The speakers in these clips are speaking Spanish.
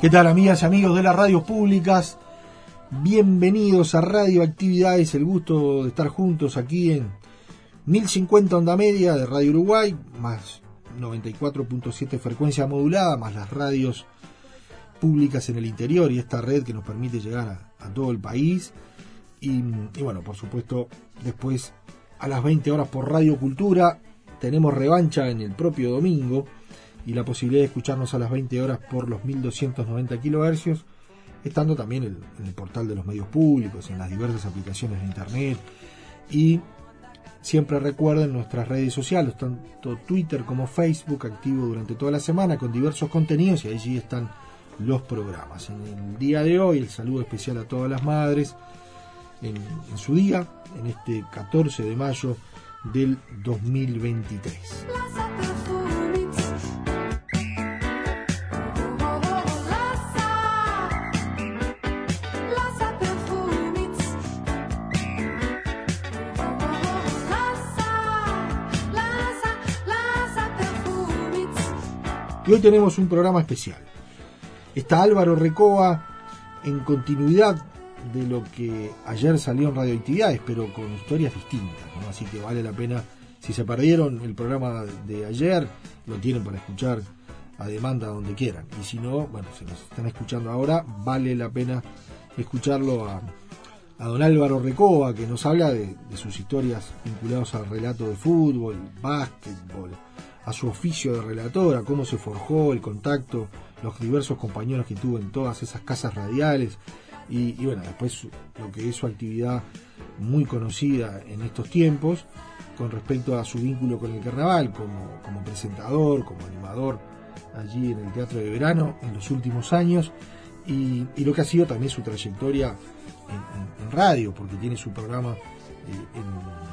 ¿Qué tal amigas y amigos de las radios públicas? Bienvenidos a Radio Actividades, el gusto de estar juntos aquí en 1050 onda media de Radio Uruguay, más 94.7 frecuencia modulada, más las radios públicas en el interior y esta red que nos permite llegar a, todo el país. Y, y, bueno, por supuesto, después a las 20 horas por Radio Cultura tenemos revancha en el propio domingo y la posibilidad de escucharnos a las 20 horas por los 1290 kHz, estando también en el portal de los medios públicos, en las diversas aplicaciones de internet y siempre recuerden nuestras redes sociales, tanto Twitter como Facebook, activo durante toda la semana con diversos contenidos y allí están los programas. En el día de hoy, el saludo especial a todas las madres en, en su día, en este 14 de mayo del 2023. Y hoy tenemos un programa especial. Está Álvaro Recoba en continuidad de lo que ayer salió en Radioactividades, pero con historias distintas. Así que vale la pena, si se perdieron el programa de ayer, lo tienen para escuchar a demanda donde quieran. Y si no, bueno, si nos están escuchando ahora, vale la pena escucharlo a, don Álvaro Recoba, que nos habla de, de sus historias vinculadas al relato de fútbol, básquetbol, a su oficio de relatora, cómo se forjó el contacto, los diversos compañeros que tuvo en todas esas casas radiales y, bueno, después lo que es su actividad muy conocida en estos tiempos con respecto a su vínculo con el carnaval como, como presentador, como animador allí en el Teatro de Verano en los últimos años y, lo que ha sido también su trayectoria en, radio, porque tiene su programa eh, en,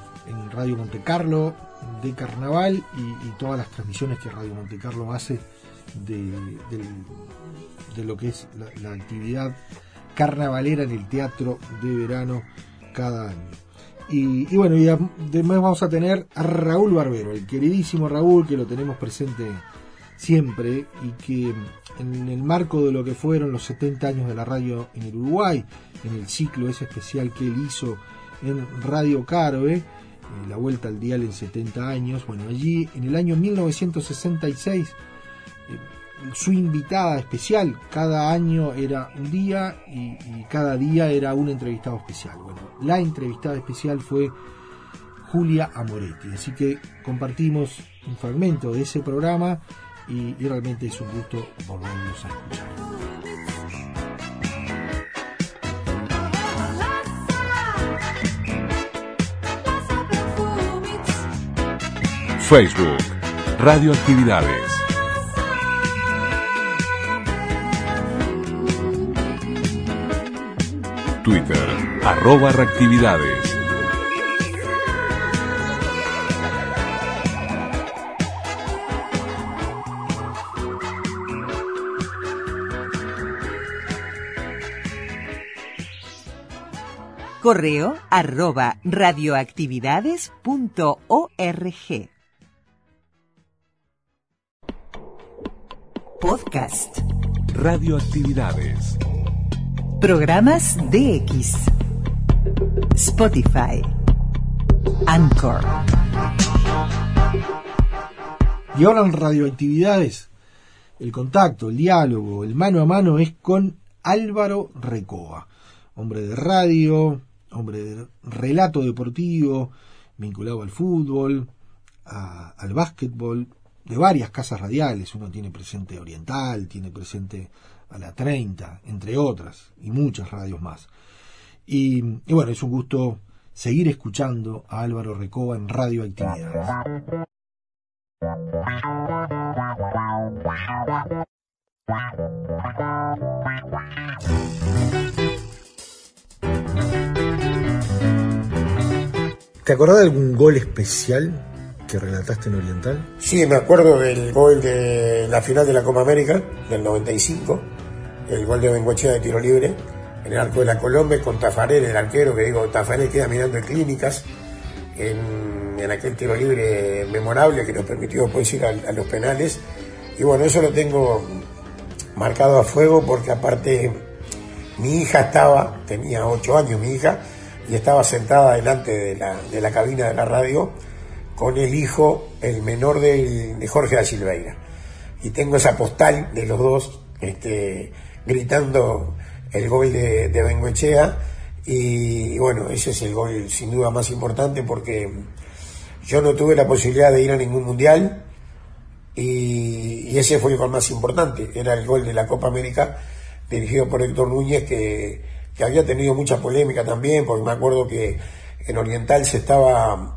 Radio Monte Carlo de carnaval y, todas las transmisiones que Radio Monte Carlo hace de, lo que es la, actividad carnavalera en el teatro de verano cada año. Y, bueno, y además vamos a tener a Raúl Barbero, el queridísimo Raúl, que lo tenemos presente siempre y que en el marco de lo que fueron los 70 años de la radio en el Uruguay, en el ciclo ese especial que él hizo en Radio Carve, eh, la vuelta al dial en 70 años. Bueno, allí en el año 1966 eh, su invitada especial, cada año era un día y, cada día era un entrevistado especial. Bueno, la entrevistada especial fue Julia Amoretti, así que compartimos un fragmento de ese programa y, realmente es un gusto volverlos a escuchar. Facebook, Radioactividades. Twitter, arroba reactividades. Correo arroba radioactividades.org. Podcast. Radioactividades. Programas DX. Spotify. Anchor. Y ahora en radioactividades, el contacto, el diálogo, el mano a mano es con Álvaro Recoba, hombre de radio, hombre de relato deportivo, vinculado al fútbol, a- al básquetbol, de varias casas radiales. Uno tiene presente Oriental, tiene presente a la 30, entre otras, y muchas radios más. Y, bueno, es un gusto seguir escuchando a Álvaro Recoba en Radioactividades. ¿Te acordás de algún gol especial que relataste en Oriental? Sí, me acuerdo del gol de la final de la Copa América del 95, el gol de Bengochea de tiro libre en el arco de la Colombia con Tafarel, el arquero, que digo, Tafarel queda mirando en clínicas en, en aquel tiro libre memorable que nos permitió después ir a, los penales. Y bueno, eso lo tengo marcado a fuego porque aparte mi hija estaba, tenía ocho años mi hija, y estaba sentada delante de la, de la cabina de la radio con el hijo, el menor de Jorge da Silveira. Y tengo esa postal de los dos este, gritando el gol de, de. Y, bueno, ese es el gol sin duda más importante porque yo no tuve la posibilidad de ir a ningún mundial y, y ese fue el gol más importante. Era el gol de la Copa América dirigido por Héctor Núñez que, que había tenido mucha polémica también porque me acuerdo que en Oriental se estaba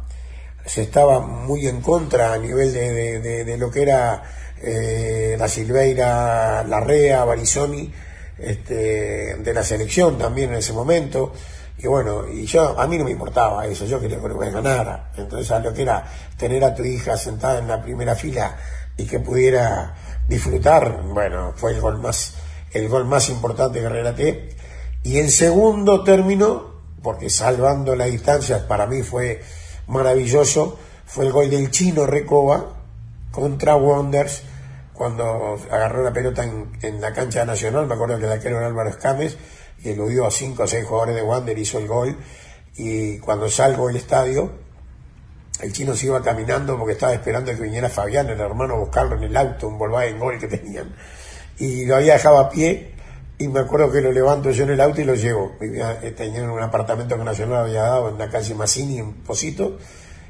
se estaba muy en contra a nivel de, de- lo que era eh, la Silveira, Larrea, Barizoni, este, de la selección también en ese momento. Y bueno, y yo, a mí no me importaba eso, yo quería que Uruguay ganara. Entonces, a lo que era tener a tu hija sentada en la primera fila y que pudiera disfrutar, bueno, fue el gol más, el gol más importante que relaté. Y en segundo término, porque salvando las distancias para mí fue maravilloso, fue el gol del chino Recoba contra Wonders cuando agarró la pelota en, la cancha nacional, me acuerdo que el arquero Álvaro Escames y eludió a cinco o seis jugadores de Wander, hizo el gol y cuando salgo del estadio el chino se iba caminando porque estaba esperando que viniera Fabián, el hermano, a buscarlo en el auto, un Volkswagen Gol que tenían. Y lo había dejado a pie y me acuerdo que lo levanto yo en el auto y lo llevo. Vivía, eh, tenía un apartamento que Nacional había dado en la calle Massini, en Posito,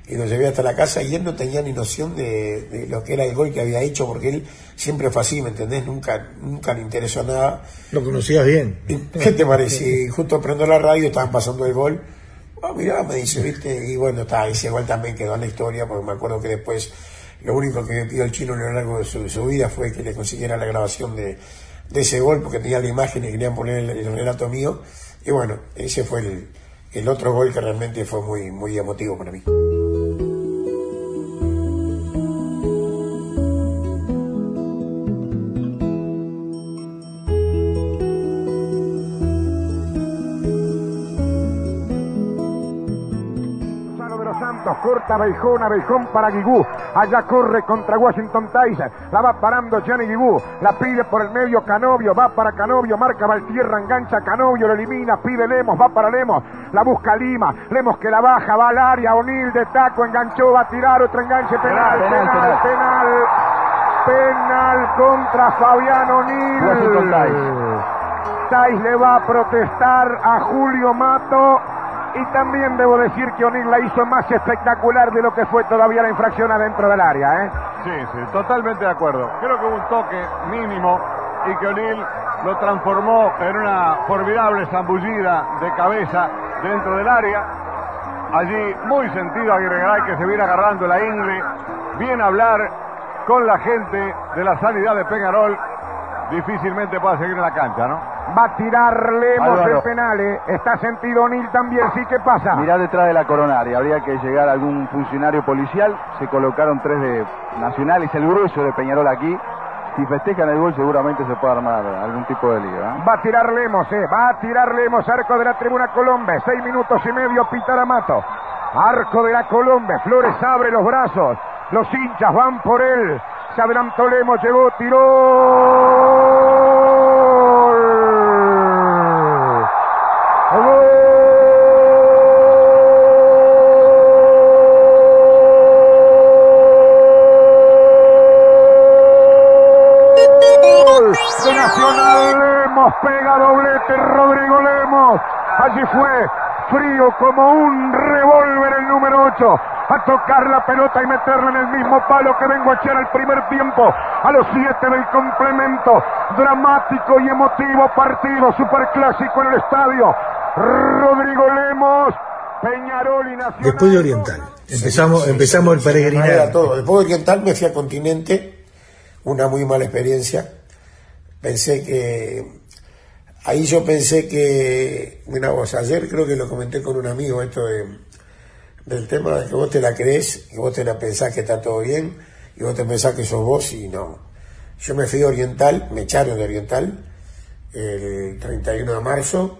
y lo llevé hasta la casa y él no tenía ni noción de, de lo que era el gol que había hecho porque él siempre fue así, ¿me entendés? Nunca, nunca le interesó nada. Lo conocías bien. ¿Y ¿Qué te parece? Y justo prendo la radio, estaban pasando el gol. Ah, mirá, me dice, viste, y bueno, está, ese gol también quedó en la historia, porque me acuerdo que después lo único que me pidió el chino a lo largo de su, su vida fue que le consiguiera la grabación de, de ese gol, porque tenía la imagen y querían poner el, el relato mío. Y bueno, ese fue el, el otro gol que realmente fue muy, muy emotivo para mí. Corta Beijón, Beijón para Guigú. Allá corre contra Washington Tyson. La va parando Gianni Guigú. La pide por el medio Canovio. Va para Canovio. Marca Valtierra. Engancha Canovio. Lo elimina. Pide Lemos. Va para Lemos. La busca Lima. Lemos que la baja. Va al área. O'Neill de taco. Enganchó. Va a tirar. Otro enganche. Penal. Penal. Penal. Penal. Penal contra Fabián O'Neill. Tais le va a protestar a Julio Mato. Y también debo decir que O'Neill la hizo más espectacular de lo que fue todavía la infracción adentro del área. ¿eh? Sí, sí, totalmente de acuerdo. Creo que hubo un toque mínimo y que O'Neill lo transformó en una formidable zambullida de cabeza dentro del área. Allí muy sentido Aguirre Garay que se viene agarrando la ingle bien hablar con la gente de la sanidad de Peñarol, difícilmente pueda seguir en la cancha, ¿no? Va a tirar Lemos el penal. eh. Está sentido O'Neill también. Sí, ¿qué pasa? Mirá detrás de la coronaria, habría que llegar algún funcionario policial. Se colocaron tres de nacionales, el grueso de Peñarol aquí. Si festejan el gol, seguramente se puede armar algún tipo de lío. ¿eh? Va a tirar Lemos, eh. Va a tirar Lemos, arco de la tribuna Colombe. Seis minutos y medio, Pitaramato. Arco de la Colombe. Flores abre los brazos. Los hinchas van por él. Se adelantó Lemos, llegó, tiró. Doblete Rodrigo Lemos. Allí fue frío como un revólver el número 8 a tocar la pelota y meterla en el mismo palo que vengo a echar al primer tiempo a los 7 del complemento dramático y emotivo partido superclásico en el estadio Rodrigo Lemos Peñarol y Nacional Después de Oriental. Empezamos, empezamos el Era peregrinar. todo. Después de Oriental me fui a Continente, una muy mala experiencia. Pensé que. Ahí yo pensé que. Mira vos, ayer creo que lo comenté con un amigo esto de, del tema de que vos te la crees, que vos te la pensás que está todo bien, y vos te pensás que sos vos y no. Yo me fui de Oriental, me echaron de Oriental el 31 de marzo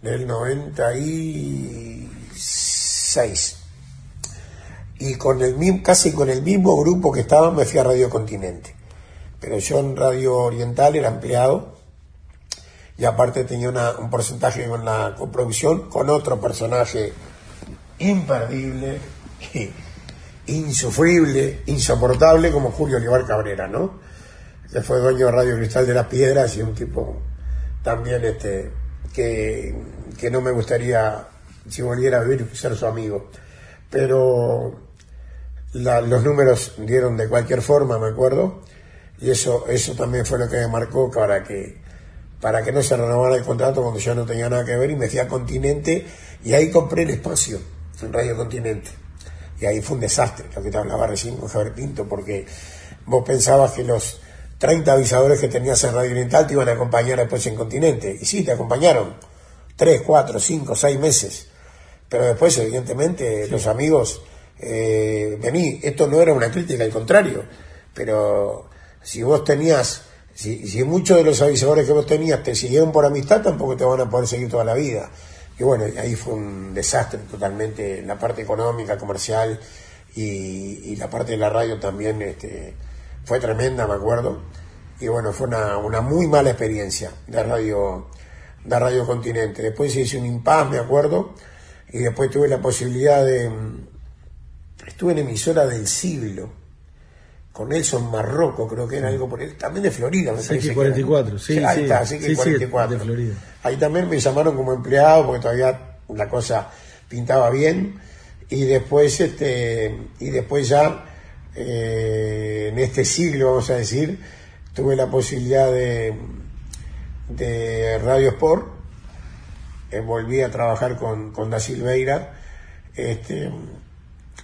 del 96 y con el mismo, casi con el mismo grupo que estaba me fui a Radio Continente. Pero yo en Radio Oriental era empleado y aparte tenía una- un porcentaje con la coproducción con otro personaje imperdible, insufrible, insoportable como Julio Olivar Cabrera, ¿no? Que fue dueño de Radio Cristal de las Piedras y un tipo también este que, que no me gustaría si volviera a vivir ser su amigo. Pero la- los números dieron de cualquier forma, me acuerdo, y eso, eso también fue lo que me marcó para que, para que no se renovara el contrato cuando yo no tenía nada que ver y me fui a Continente y ahí compré el espacio en Radio Continente. Y ahí fue un desastre, lo que te hablaba recién con Javier Pinto, porque vos pensabas que los 30 avisadores que tenías en Radio Oriental te iban a acompañar después en Continente. Y sí, te acompañaron. 3, 4, 5, 6 meses. Pero después, evidentemente, los amigos, eh, vení, esto no era una crítica, al contrario. Pero si vos tenías, si, si muchos de los avisadores que vos tenías te siguieron por amistad, tampoco te van a poder seguir toda la vida. Y bueno, ahí fue un desastre totalmente, la parte económica, comercial y, y la parte de la radio también este, fue tremenda, me acuerdo. Y bueno, fue una, una muy mala experiencia de radio, de Radio Continente. Después hice un impas, me acuerdo, y después tuve la posibilidad de... Estuve en emisora del siglo, con Nelson Marroco, creo que era algo por él, también de Florida, me parece. que era. CX44, sí, ahí sí, está, sí, sí, CX44. de Florida. Ahí también me llamaron como empleado porque todavía la cosa pintaba bien y después este y después ya eh, en este siglo vamos a decir tuve la posibilidad de de Radio Sport eh, volví a trabajar con, con Da Silveira este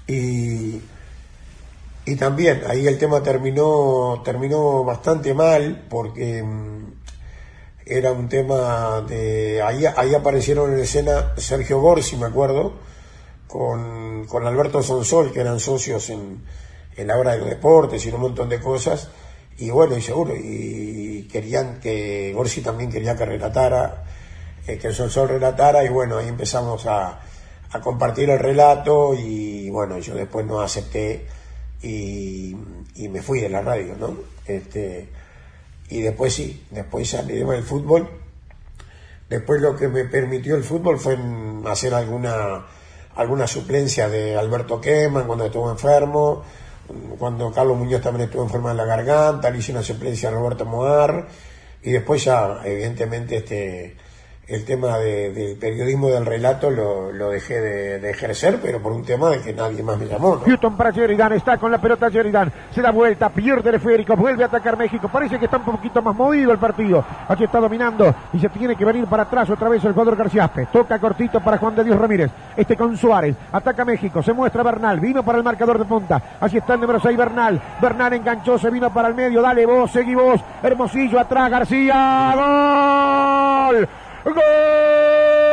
y y también ahí el tema terminó terminó bastante mal porque mm, era un tema de ahí, ahí aparecieron en escena Sergio Gorsi me acuerdo con, con Alberto Sonsol que eran socios en, en la hora de los deportes y un montón de cosas. Y bueno y seguro y querían que Gorsi también quería que relatara eh, que Sonsol relatara y bueno ahí empezamos a, a compartir el relato y bueno yo después no acepté y, me fui de la radio no este y después sí, después salí del fútbol. Después lo que me permitió el fútbol fue hacer alguna alguna suplencia de Alberto Queman cuando estuvo enfermo, cuando Carlos Muñoz también estuvo enfermo en la garganta, le hice una suplencia a Roberto Moar y después ya evidentemente este el tema de- del periodismo del relato lo, lo dejé de, ejercer, pero por un tema de que nadie más me llamó. ¿no? Houston para Sheridan, está con la pelota Sheridan, se da vuelta, pierde el esférico, vuelve a atacar México, parece que está un poquito más movido el partido, aquí está dominando y se tiene que venir para atrás otra vez el jugador Garciaspe, toca cortito para Juan de Dios Ramírez, este con Suárez, ataca México, se muestra Bernal, vino para el marcador de punta, así está el número 6 Bernal, Bernal enganchó, se vino para el medio, dale vos, seguí vos, Hermosillo atrás, García, gol, gol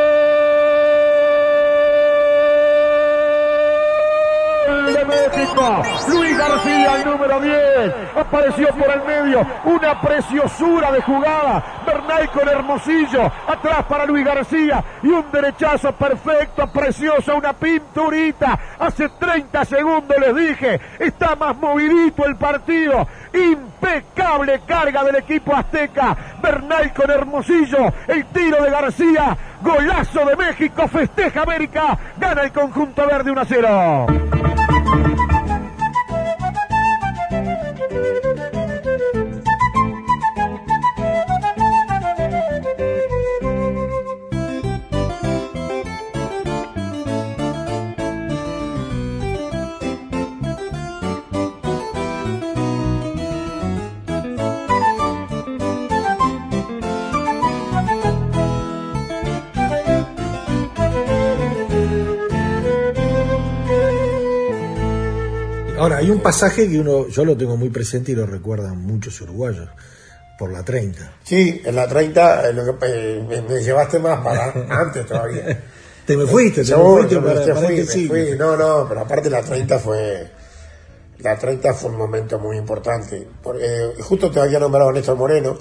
México. Luis García, el número 10, apareció por el medio. Una preciosura de jugada. Bernal con Hermosillo. Atrás para Luis García. Y un derechazo perfecto, precioso, una pinturita. Hace 30 segundos les dije. Está más movidito el partido. Impecable carga del equipo azteca. Bernal con Hermosillo. El tiro de García. Golazo de México. Festeja América. Gana el conjunto verde 1 a 0. Thank you. Ahora, hay un pasaje que uno, yo lo tengo muy presente y lo recuerdan muchos uruguayos, por la 30. Sí, en la 30 eh, lo que, eh, me, me llevaste más para antes todavía. Te me fuiste, te Yo, me fuiste yo me- para, te para fui, este me siglo. fui. No, no, pero aparte la 30 fue la 30 fue un momento muy importante. Porque, eh, justo te había nombrado a Néstor Moreno.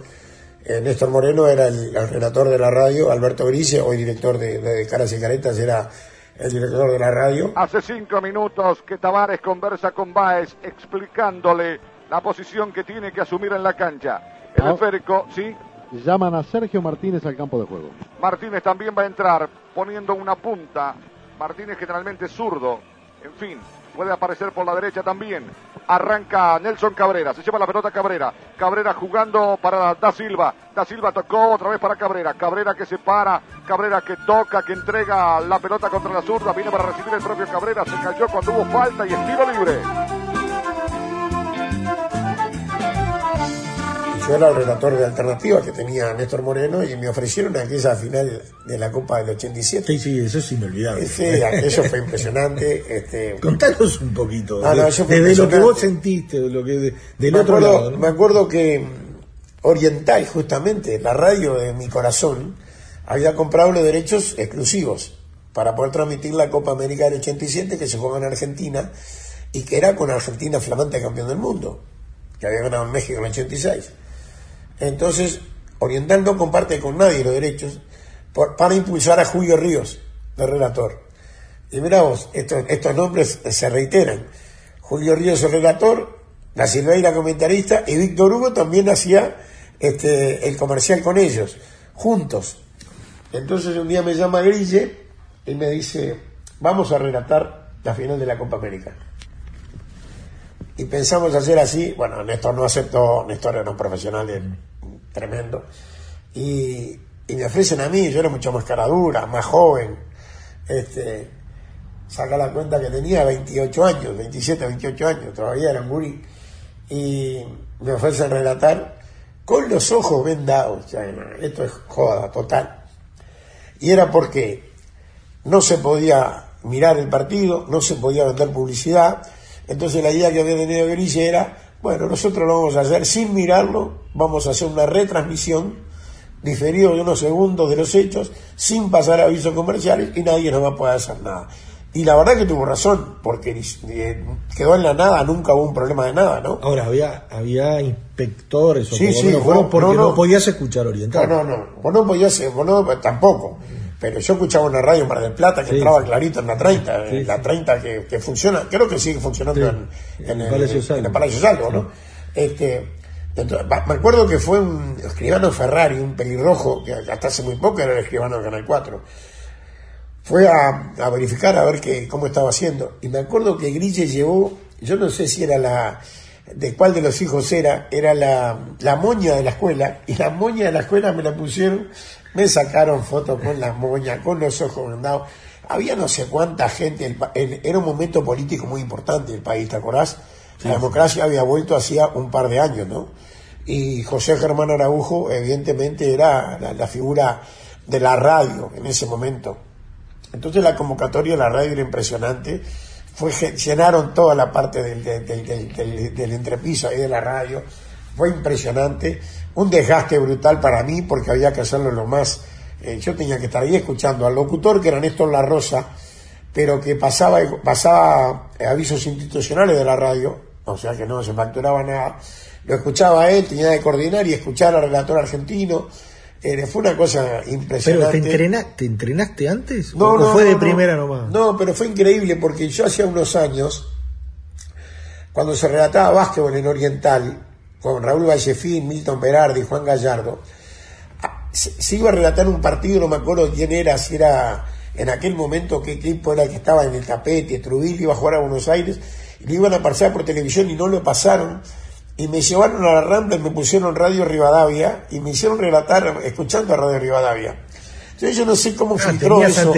Eh, Néstor Moreno era el, el relator de la radio, Alberto Grise, hoy director de, de Caras y Caretas, era el director de la radio. Hace cinco minutos que Tavares conversa con Baez explicándole la posición que tiene que asumir en la cancha. El Ah. esférico, sí, Llaman a Sergio Martínez al campo de juego. Martínez también va a entrar poniendo una punta. Martínez generalmente es zurdo. En fin, puede aparecer por la derecha también. Arranca Nelson Cabrera. Se lleva la pelota Cabrera. Cabrera jugando para Da Silva. Da Silva tocó otra vez para Cabrera. Cabrera que se para. Cabrera que toca, que entrega la pelota contra la zurda. Viene para recibir el propio Cabrera. Se cayó cuando hubo falta y estilo libre. Yo era el relator de alternativa que tenía Néstor Moreno y me ofrecieron aquella final de la Copa del 87. Sí, sí, eso es inolvidable. Sí, aquello fue impresionante. Este, Contanos un poquito, Ah, no, de- desde lo que vos sentiste, de lo que de- del me otro acuerdo, lado. ¿no? Me acuerdo que Oriental, justamente, la radio de mi corazón, había comprado los derechos exclusivos para poder transmitir la Copa América del 87 que se juega en Argentina y que era con Argentina flamante campeón del mundo, que había ganado en México en el 86. Entonces, Oriental no comparte con nadie los derechos para impulsar a Julio Ríos, de relator. Y mira vos, estos, nombres se reiteran. Julio Ríos, el relator, la Silveira comentarista, y Víctor Hugo también hacía este, el comercial con ellos, juntos. Entonces un día me llama Grille y me dice, vamos a relatar la final de la Copa América. Y pensamos hacer así, bueno, Néstor no aceptó, Néstor era un profesional eh, tremendo, y, y me ofrecen a mí, yo era mucho más caradura, más joven, este, saca la cuenta que tenía 28 años, 27, 28 años, todavía era un y me ofrecen relatar con los ojos vendados, o esto es joda total. Y era porque no se podía mirar el partido, no se podía vender publicidad, entonces la idea que había tenido Grille era, bueno, nosotros lo vamos a hacer sin mirarlo, vamos a hacer una retransmisión diferido de unos segundos de los hechos, sin pasar avisos comerciales y nadie nos va a poder hacer nada. Y la verdad que tuvo razón, porque eh, quedó en la nada, nunca hubo un problema de nada, ¿no? Ahora, había, había inspectores o Sí, sí, no, porque no, no, no. podías escuchar oriental. No, no, no, vos no podías, ser- vos no, tampoco. Pero yo escuchaba una radio en Mar del Plata que Sí, entraba clarito en la 30, Sí, en la sí. 30 que, que funciona, creo que sigue funcionando en, En el Palacio Salvo. Palacio ¿no? Este, entonces, me acuerdo que fue un escribano Ferrari, un pelirrojo, que hasta hace muy poco era el escribano de Canal 4. Fue a, a verificar a ver que, cómo estaba haciendo. Y me acuerdo que Grille llevó, yo no sé si era la, de cuál de los hijos era, era la, la moña de la escuela, y la moña de la escuela me la pusieron Me sacaron fotos con la moña, con los ojos vendados. Había no sé cuánta gente. el el- era un momento político muy importante del país, ¿te acordás? La democracia había vuelto hacía un par de años, ¿no? Y José Germán Araujo, evidentemente, era la, la figura de la radio en ese momento. Entonces la convocatoria de la radio era impresionante. Fue, llenaron toda la parte del, del, del- del- del- del entrepiso ahí de la radio. Fue impresionante. Un desgaste brutal para mí porque había que hacerlo lo más... eh, yo tenía que estar ahí escuchando al locutor que era Néstor La Rosa, pero que pasaba, pasaba avisos institucionales de la radio, o sea que no se facturaba nada. Lo escuchaba a él, tenía que coordinar y escuchar al relator argentino. Eh, fue una cosa Pero impresionante. ¿te, entrena- ¿te entrenaste antes? No, ¿O no, fue no, de no. primera nomás? No, pero fue increíble porque yo hacía unos años, cuando se relataba básquetbol en Oriental, con Raúl Vallefín, Milton Berardi, Juan Gallardo, ah, se, se iba a relatar un partido, no me acuerdo quién era, si era en aquel momento qué equipo era el que estaba en el tapete, Trujillo iba a jugar a Buenos Aires, y lo iban a pasar por televisión y no lo pasaron, y me llevaron a la Rambla y me pusieron Radio Rivadavia, y me hicieron relatar escuchando a Radio Rivadavia. Entonces yo no sé cómo Ah, filtró eso.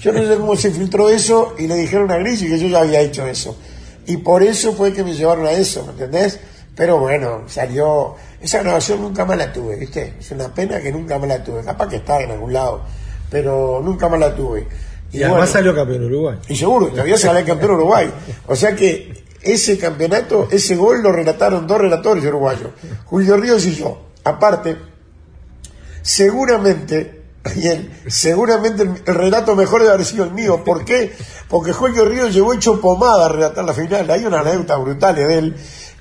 Yo no sé cómo se filtró eso y le dijeron a Gris que yo ya había hecho eso. Y por eso fue que me llevaron a eso, ¿me entendés? Pero bueno, salió. Esa grabación nunca más la tuve, ¿viste? Es una pena que nunca más la tuve. Capaz que está en algún lado, pero nunca más la tuve. Y, además salió campeón Uruguay. Y seguro, todavía sale campeón Uruguay. O sea que ese campeonato, ese gol lo relataron dos relatores uruguayos, Julio Ríos y yo. Aparte, seguramente, bien, seguramente el, el relato mejor debe haber sido el mío. ¿Por qué? Porque Julio Ríos llegó hecho pomada a relatar la final. Hay una anécdota brutal de él,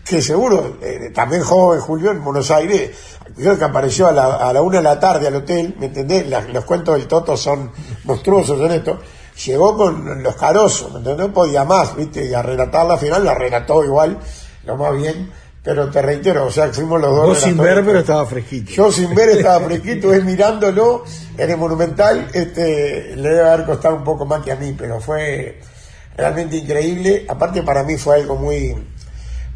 que seguro, eh, también joven Julio en Buenos Aires, creo que apareció a la, a la una de la tarde al hotel, ¿me entendés? La- los cuentos del Toto son monstruosos en esto. Llegó con los carosos, ¿me entendés? No podía más, ¿viste? Y a relatar la final, la relató igual, lo más bien. Pero te reitero, o sea, fuimos los dos. Vos sin ver, pero estaba fresquito. Yo sin ver estaba fresquito, él mirándolo en el Monumental, este, le debe haber costado un poco más que a mí, pero fue realmente increíble. Aparte para mí fue algo muy,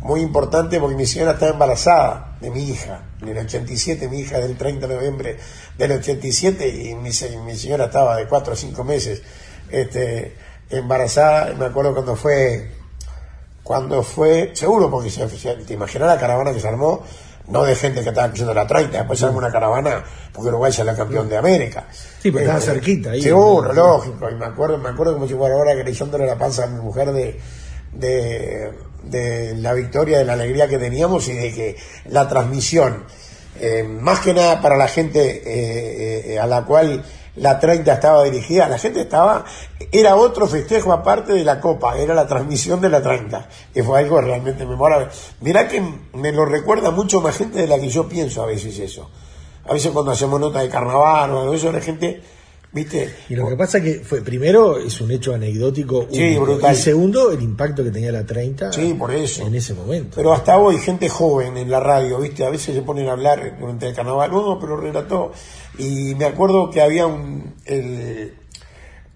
muy importante porque mi señora estaba embarazada de mi hija, en el 87, mi hija del 30 de noviembre del 87 y mi, mi señora estaba de 4 o 5 meses este, embarazada. Me acuerdo cuando fue cuando fue, seguro, porque se, se- te imaginas la caravana que se armó, no de gente que estaba creciendo la 30, después se armó una caravana porque Uruguay salió campeón de América. Sí, pero estaba cerquita ahí. Seguro, lógico, y me acuerdo, me acuerdo como si fuera ahora acariciándole la panza a mi mujer de, de, de la victoria, de la alegría que teníamos y de que la transmisión, eh, más que nada para la gente eh, eh, a la cual la 30 estaba dirigida, la gente estaba, era otro festejo aparte de la Copa, era la transmisión de la 30, que fue algo realmente memorable. Mirá que me lo recuerda mucho más gente de la que yo pienso a veces eso. A veces cuando hacemos nota de carnaval o de eso, la gente, viste, Y lo que pasa que fue, primero, es un hecho anecdótico. Sí, brutal. Y segundo, el impacto que tenía la 30 Sí, por eso. en ese momento. Pero hasta hoy, gente joven en la radio, ¿viste? A veces se ponen a hablar durante el carnaval, no, pero relató. Y me acuerdo que había un. el-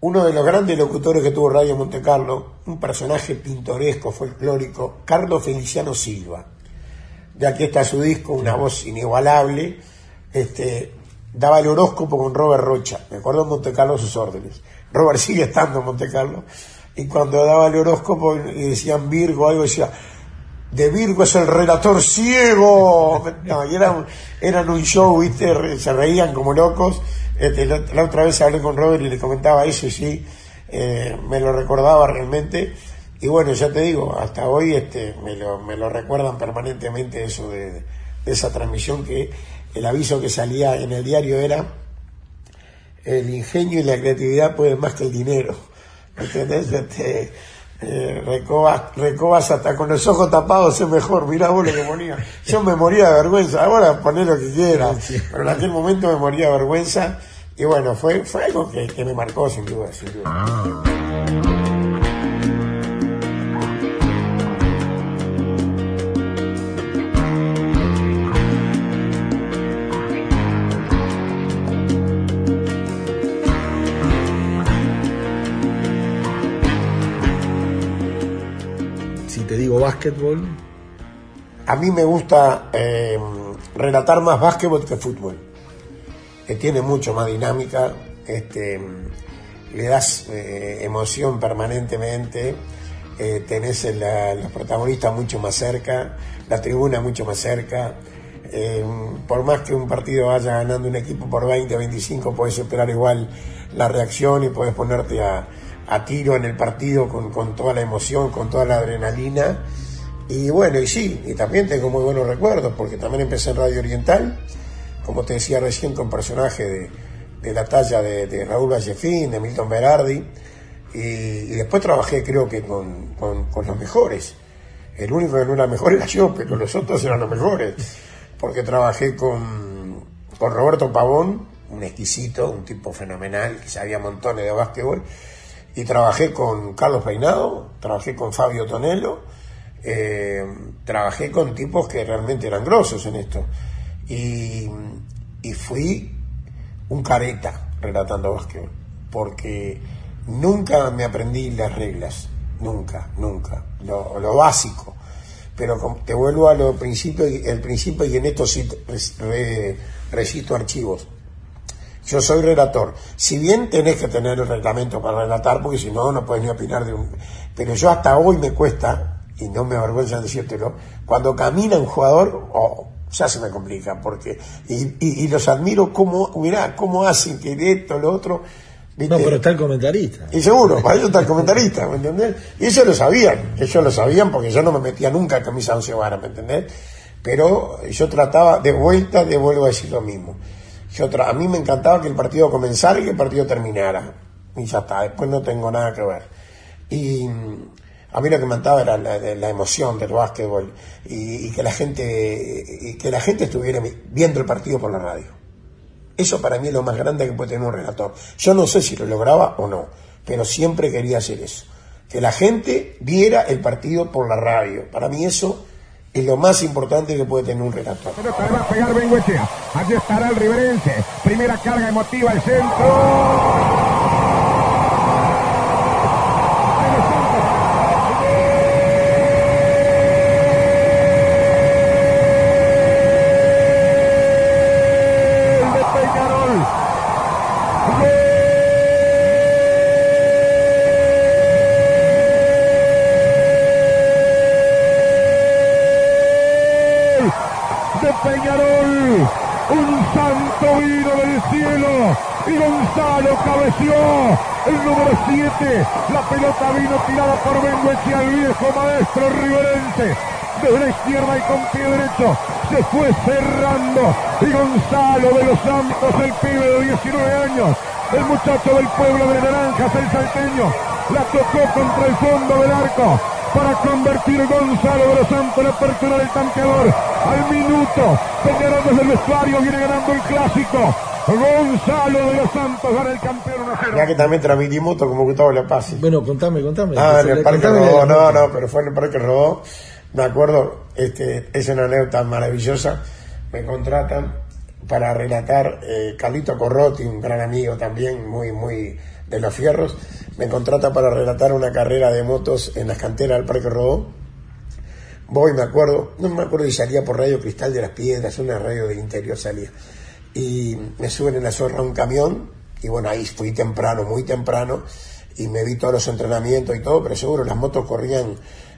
uno de los grandes locutores que tuvo Radio Monte Carlo, un personaje pintoresco, folclórico, Carlos Feliciano Silva. De aquí está su disco, una voz inigualable. Este, daba el horóscopo con Robert Rocha. Me acuerdo en Monte Carlo sus órdenes. Robert sigue estando en Monte Carlo. Y cuando daba el horóscopo y decían Virgo, algo decía, de Virgo es el relator ciego. No, y era un- eran un show, ¿viste? Se reían como locos. Este, la, la otra vez hablé con Robert y le comentaba eso y sí, eh, me lo recordaba realmente. Y bueno, ya te digo, hasta hoy este, me, lo, me lo recuerdan permanentemente eso de, de esa transmisión que el aviso que salía en el diario era el ingenio y la creatividad pueden más que el dinero. ¿Entendés? Este, eh, recobas, recobas hasta con los ojos tapados es mejor, mirá vos lo que ponía. Yo me moría de vergüenza, ahora poné lo que quieras, pero en aquel momento me moría de vergüenza y bueno, fue, fue algo que, que me marcó sin duda, sin duda. Básquetbol, A mí me gusta eh, relatar más básquetbol que fútbol. que tiene mucho más dinámica, este, le das eh, emoción permanentemente, eh, tenés la- los protagonistas mucho más cerca, la tribuna mucho más cerca. Eh, por más que un partido vaya ganando un equipo por 20, 25, puedes esperar igual la reacción y puedes ponerte a, a tiro en el partido con, con toda la emoción, con toda la adrenalina. Y bueno, y sí, y también tengo muy buenos recuerdos, porque también empecé en Radio Oriental, como te decía recién, con personajes de, de la talla de, Raúl Vallefín, de Milton Berardi, y, después trabajé creo que con, con- con los mejores. El único que no era mejor era yo, pero los otros eran los mejores, porque trabajé con, con Roberto Pavón, un exquisito, un tipo fenomenal, que sabía montones de básquetbol, y trabajé con Carlos Peinado, trabajé con Fabio Tonello, eh, trabajé con tipos que realmente eran grosos en esto. Y, y fui un careta relatando básquetbol, porque nunca me aprendí las reglas, nunca, nunca, lo, lo básico. Pero te vuelvo a lo principio, el principio y en esto sí res- re- registro archivos. Yo soy relator. Si bien tenés que tener el reglamento para relatar, porque si no, no puedes ni opinar de un... Pero yo hasta hoy me cuesta, y no me avergüenza decírtelo, cuando camina un jugador, oh, ya se me complica, porque... Y, y- y los admiro cómo, mirá, cómo hacen que de esto, lo otro... ¿viste? No, pero está el comentarista. Y seguro, para eso está el comentarista, ¿me entendés? Y ellos lo sabían, ellos lo sabían porque yo no me metía nunca en camisa once varas, ¿me entendés? Pero yo trataba, de vuelta, de vuelvo a decir lo mismo. Yo tra- a mí me encantaba que el partido comenzara y que el partido terminara. Y ya está, después no tengo nada que ver. Y a mí lo que me encantaba era la emoción del básquetbol y, y que la gente y que la gente estuviera viendo el partido por la radio. Eso para mí es lo más grande que puede tener un relator. Yo no sé si lo lograba o no, pero siempre quería hacer eso. Que la gente viera el partido por la radio. Para mí eso es lo más importante que puede tener un relator. Pelota le va a pegar Benguechea. Allí estará el riverense. Primera carga emotiva al centro. Vino tirada por Benguechea, el viejo maestro riverense. Desde la izquierda y con pie derecho se fue cerrando. Y Gonzalo de los Santos, el pibe de 19 años, el muchacho del pueblo de Naranjas, el salteño, la tocó contra el fondo del arco para convertir Gonzalo de los Santos la apertura del tanqueador. Al minuto, Peñarol desde el vestuario viene ganando el clásico. Gonzalo de los Santos gana el campeón 1 0. Ya que también transmitimos esto como Gustavo Le Pase. Bueno, contame, contame. Ah, en el Parque de Rodó, la no, no, pero fue en el Parque Rodó. Me acuerdo, este, es una anécdota maravillosa. Me contratan para relatar eh, Carlito Corrotti, un gran amigo también, muy, muy de los fierros. Me contrata para relatar una carrera de motos en las canteras del Parque Rodó. Voy, me acuerdo, no me acuerdo si salía por Radio Cristal de las Piedras, una radio del interior salía. Y me suben en la zorra un camión, y bueno, ahí fui temprano, muy temprano, y me vi todos los entrenamientos y todo, pero seguro las motos corrían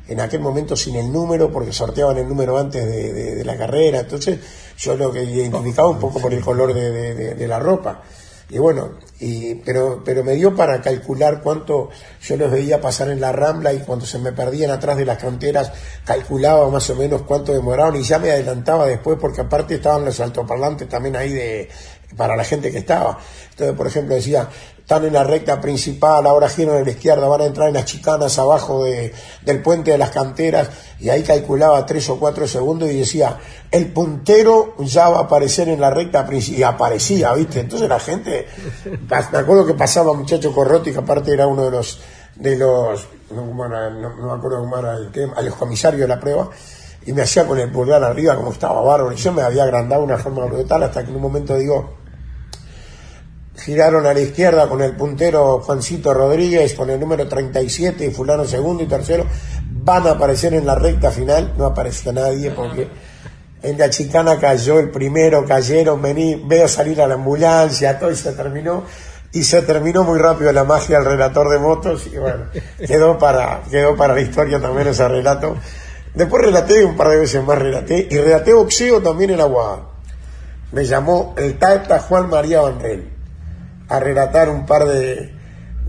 en aquel momento sin el número, porque sorteaban el número antes de, de- de la carrera, entonces yo lo que identificaba un poco por el color de la ropa. Y bueno, y, pero, pero me dio para calcular cuánto yo los veía pasar en la rambla y cuando se me perdían atrás de las canteras, calculaba más o menos cuánto demoraban y ya me adelantaba después porque aparte estaban los altoparlantes también ahí de, para la gente que estaba. Entonces, por ejemplo, decía, están en la recta principal, ahora giran a la izquierda, van a entrar en las chicanas abajo de, del puente de las canteras, y ahí calculaba tres o cuatro segundos y decía, el puntero ya va a aparecer en la recta principal, y aparecía, ¿viste? Entonces la gente, me acuerdo que pasaba muchacho Corrotti, que aparte era uno de los, de los, no, me acuerdo cómo era el tema, a los comisarios de la prueba, y me hacía con el pulgar arriba como estaba bárbaro, y yo me había agrandado una forma brutal hasta que en un momento digo, giraron a la izquierda con el puntero Juancito Rodríguez con el número 37 y fulano segundo y tercero van a aparecer en la recta final no apareció nadie porque En la chicana cayó el primero, cayeron, vení, veo salir a la ambulancia, todo y se terminó. Y se terminó muy rápido la magia del relator de motos y bueno, quedó para, quedó para la historia también ese relato. Después relaté un par de veces más relaté y relaté boxeo también en Aguada. Me llamó el Tata Juan María Banrel a relatar un par de,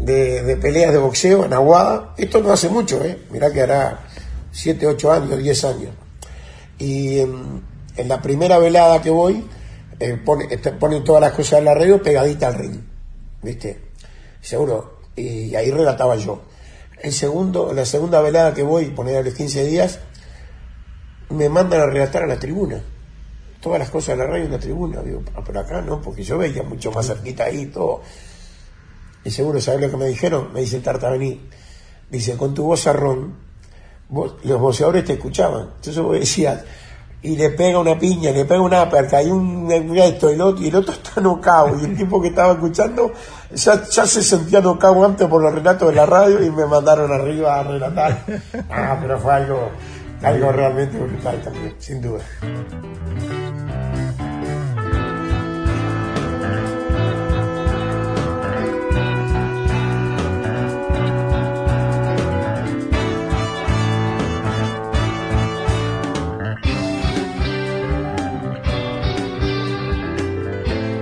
de, peleas de boxeo en Aguada. Esto no hace mucho, ¿eh? Mirá que hará 7, 8 años, 10 años. Y en, la primera velada que voy, eh, pone, este, ponen todas las cosas la radio pegadita al ring. ¿Viste? Seguro. Y ahí relataba yo. El segundo, la segunda velada que voy, poner a los 15 días, me mandan a relatar a la tribuna. Todas las cosas de la radio en la tribuna. Digo, ah, pero acá no, porque yo veía mucho más cerquita ahí todo. Y seguro, ¿sabes lo que me dijeron? Me dice el Tartavení. Dice, con tu voz arrón, vos, los voceadores te escuchaban. Entonces vos decías, y le pega una piña, le pega una perca, y un esto, y el otro, y el otro está nocao, y el tipo que estaba escuchando ya, ya se sentía nocao antes por los relatos de la radio y me mandaron arriba a relatar. Ah, pero fue algo, algo realmente brutal también, sin duda.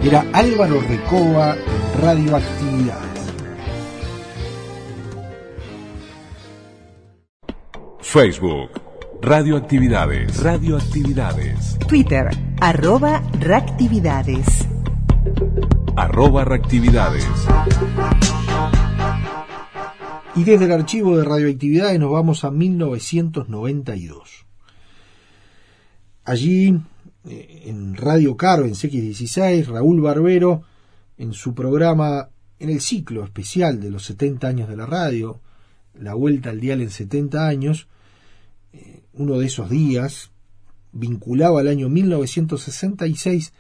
Era Álvaro Recoba en Radioactividades. Facebook, Radioactividades, Radioactividades, Twitter, arroba reactividades. arroba reactividades. Y desde el archivo de Radioactividades nos vamos a 1992. Allí, en Radio Caro, en CX16, Raúl Barbero, en su programa, en el ciclo especial de los 70 años de la radio, la vuelta al dial en 70 años, eh, uno de esos días, vinculado al año 1966,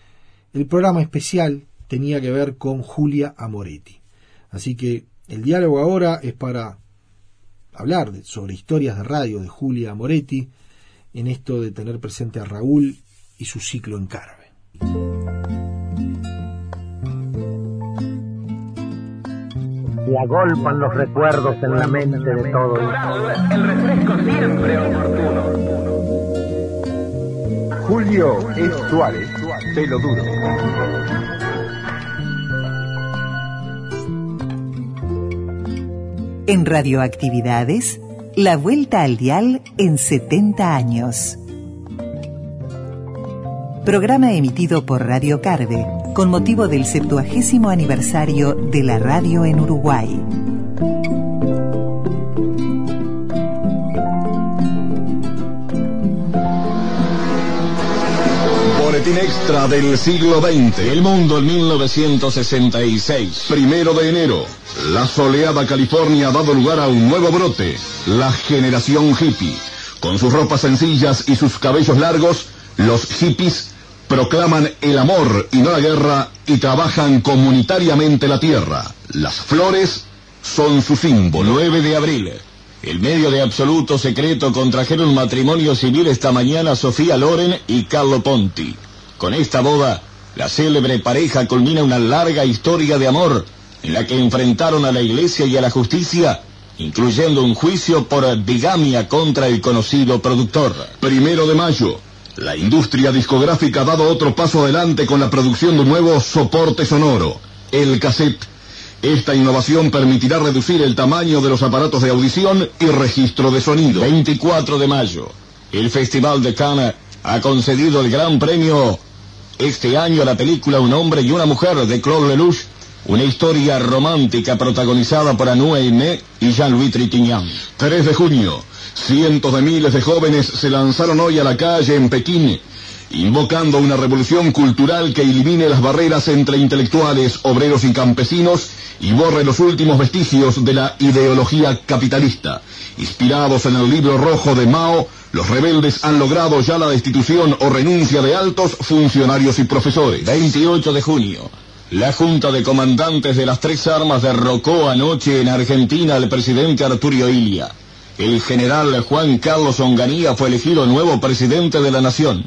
el programa especial tenía que ver con Julia Amoretti. Así que el diálogo ahora es para hablar sobre historias de radio de Julia Amoretti, en esto de tener presente a Raúl y su ciclo en Carve. Se agolpan los recuerdos en la mente de todos. El refresco siempre oportuno. Julio es Suárez, pelo duro. En Radioactividades, la vuelta al dial en 70 años. Programa emitido por Radio Carve con motivo del 70 aniversario de la radio en Uruguay. Boletín extra del siglo XX. El mundo en 1966. Primero de enero. La soleada California ha dado lugar a un nuevo brote. La generación hippie. Con sus ropas sencillas y sus cabellos largos, los hippies proclaman el amor y no la guerra y trabajan comunitariamente la tierra. Las flores son su símbolo. 9 de abril. El medio de absoluto secreto contrajeron matrimonio civil esta mañana Sofía Loren y Carlo Ponti. Con esta boda, la célebre pareja culmina una larga historia de amor en la que enfrentaron a la iglesia y a la justicia, incluyendo un juicio por bigamia contra el conocido productor. Primero de mayo. La industria discográfica ha dado otro paso adelante con la producción de un nuevo soporte sonoro, el cassette. Esta innovación permitirá reducir el tamaño de los aparatos de audición y registro de sonido. 24 de mayo. El Festival de Cannes ha concedido el gran premio este año a la película Un hombre y una mujer de Claude Lelouch, una historia romántica protagonizada por Anu Aimé y Jean-Louis Trintignant. 3 de junio. Cientos de miles de jóvenes se lanzaron hoy a la calle en Pekín, invocando una revolución cultural que elimine las barreras entre intelectuales, obreros y campesinos y borre los últimos vestigios de la ideología capitalista. Inspirados en el libro rojo de Mao, los rebeldes han logrado ya la destitución o renuncia de altos funcionarios y profesores. 28 de junio. La Junta de Comandantes de las Tres Armas derrocó anoche en Argentina al presidente Arturo Illia. El general Juan Carlos Onganía fue elegido nuevo presidente de la nación.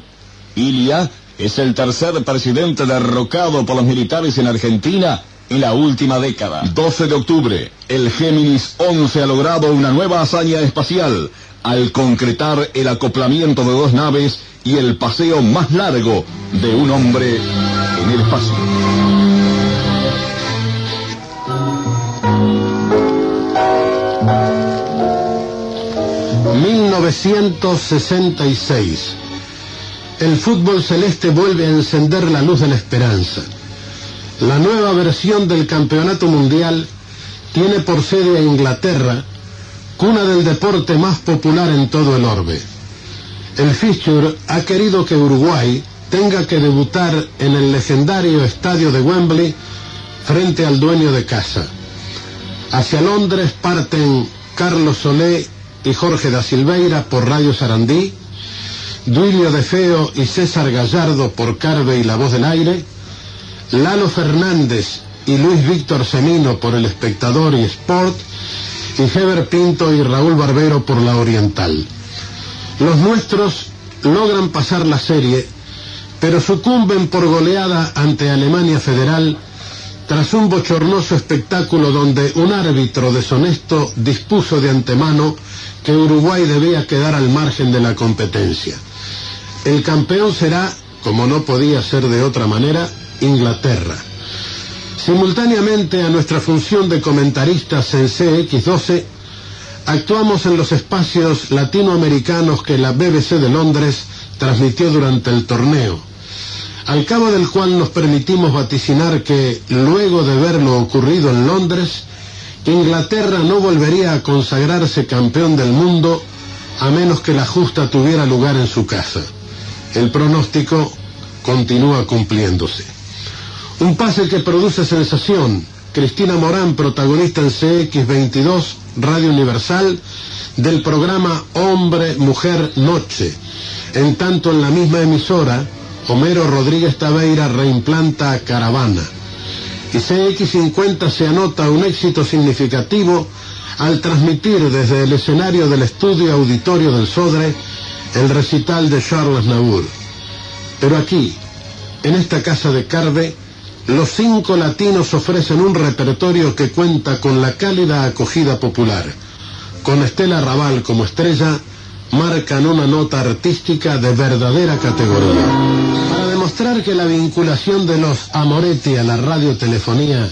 Ilia es el tercer presidente derrocado por los militares en Argentina en la última década. 12 de octubre, el Géminis 11 ha logrado una nueva hazaña espacial al concretar el acoplamiento de dos naves y el paseo más largo de un hombre el espacio. 1966. El fútbol celeste vuelve a encender la luz de la esperanza. La nueva versión del Campeonato Mundial tiene por sede a Inglaterra, cuna del deporte más popular en todo el orbe. El Fischer ha querido que Uruguay tenga que debutar en el legendario estadio de Wembley frente al dueño de casa. Hacia Londres parten Carlos Solé y Jorge da Silveira por Radio Sarandí, Duilio de Feo y César Gallardo por Carve y La Voz del Aire, Lalo Fernández y Luis Víctor Semino por El Espectador y Sport, y Heber Pinto y Raúl Barbero por La Oriental. Los nuestros logran pasar la serie, pero sucumben por goleada ante Alemania Federal tras un bochornoso espectáculo donde un árbitro deshonesto dispuso de antemano que Uruguay debía quedar al margen de la competencia. El campeón será, como no podía ser de otra manera, Inglaterra. Simultáneamente a nuestra función de comentaristas en CX12, actuamos en los espacios latinoamericanos que la BBC de Londres transmitió durante el torneo, al cabo del cual nos permitimos vaticinar que, luego de ver lo ocurrido en Londres, Inglaterra no volvería a consagrarse campeón del mundo a menos que la justa tuviera lugar en su casa. El pronóstico continúa cumpliéndose. Un pase que produce sensación. Cristina Morán, protagonista en CX22, Radio Universal, del programa Hombre, Mujer, Noche. En tanto, en la misma emisora, Homero Rodríguez Taveira reimplanta Caravana y CX50 se anota un éxito significativo al transmitir desde el escenario del estudio auditorio del Sodre el recital de Charles Naur. Pero aquí, en esta casa de Carve, los cinco latinos ofrecen un repertorio que cuenta con la cálida acogida popular. Con Estela Raval como estrella, marcan una nota artística de verdadera categoría demostrar que la vinculación de los Amoretti a la radiotelefonía